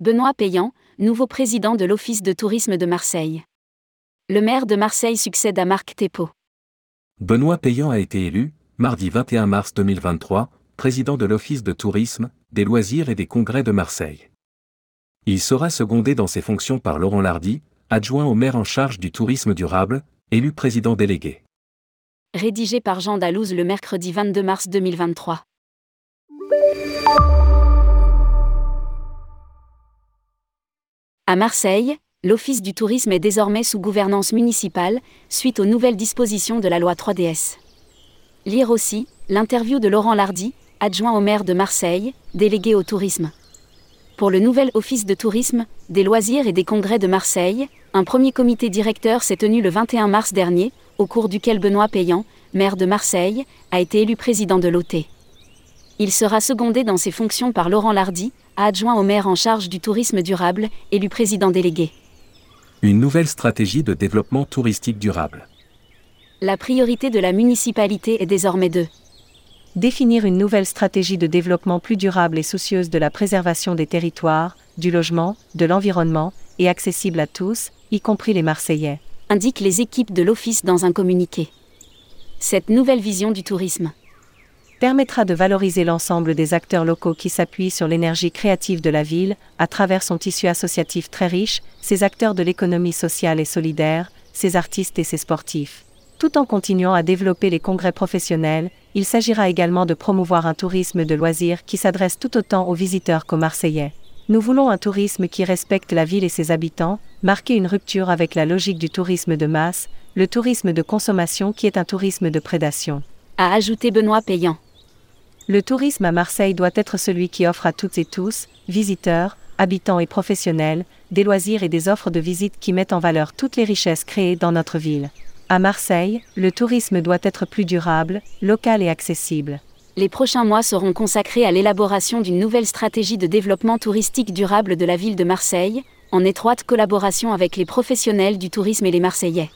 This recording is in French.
Benoît Payan, nouveau président de l'Office de tourisme de Marseille. Le maire de Marseille succède à Marc Thépeau. Benoît Payan a été élu, mardi 21 mars 2023, président de l'Office de tourisme, des loisirs et des congrès de Marseille. Il sera secondé dans ses fonctions par Laurent Lardy, adjoint au maire en charge du tourisme durable, élu président délégué. Rédigé par Jean Dalouse le mercredi 22 mars 2023. À Marseille, l'Office du tourisme est désormais sous gouvernance municipale, suite aux nouvelles dispositions de la loi 3DS. Lire aussi, l'interview de Laurent Lardy, adjoint au maire de Marseille, délégué au tourisme. Pour le nouvel Office de tourisme, des loisirs et des congrès de Marseille, un premier comité directeur s'est tenu le 21 mars dernier, au cours duquel Benoît Payan, maire de Marseille, a été élu président de l'OT. Il sera secondé dans ses fonctions par Laurent Lardy, adjoint au maire en charge du tourisme durable, élu président délégué. Une nouvelle stratégie de développement touristique durable. La priorité de la municipalité est désormais de définir une nouvelle stratégie de développement plus durable et soucieuse de la préservation des territoires, du logement, de l'environnement, et accessible à tous, y compris les Marseillais. indiquent les équipes de l'Office dans un communiqué. Cette nouvelle vision du tourisme permettra de valoriser l'ensemble des acteurs locaux qui s'appuient sur l'énergie créative de la ville, à travers son tissu associatif très riche, ses acteurs de l'économie sociale et solidaire, ses artistes et ses sportifs. Tout en continuant à développer les congrès professionnels, il s'agira également de promouvoir un tourisme de loisirs qui s'adresse tout autant aux visiteurs qu'aux Marseillais. Nous voulons un tourisme qui respecte la ville et ses habitants, marquer une rupture avec la logique du tourisme de masse, le tourisme de consommation qui est un tourisme de prédation. A ajouté Benoît Payan. Le tourisme à Marseille doit être celui qui offre à toutes et tous, visiteurs, habitants et professionnels, des loisirs et des offres de visite qui mettent en valeur toutes les richesses créées dans notre ville. À Marseille, le tourisme doit être plus durable, local et accessible. Les prochains mois seront consacrés à l'élaboration d'une nouvelle stratégie de développement touristique durable de la ville de Marseille, en étroite collaboration avec les professionnels du tourisme et les Marseillais.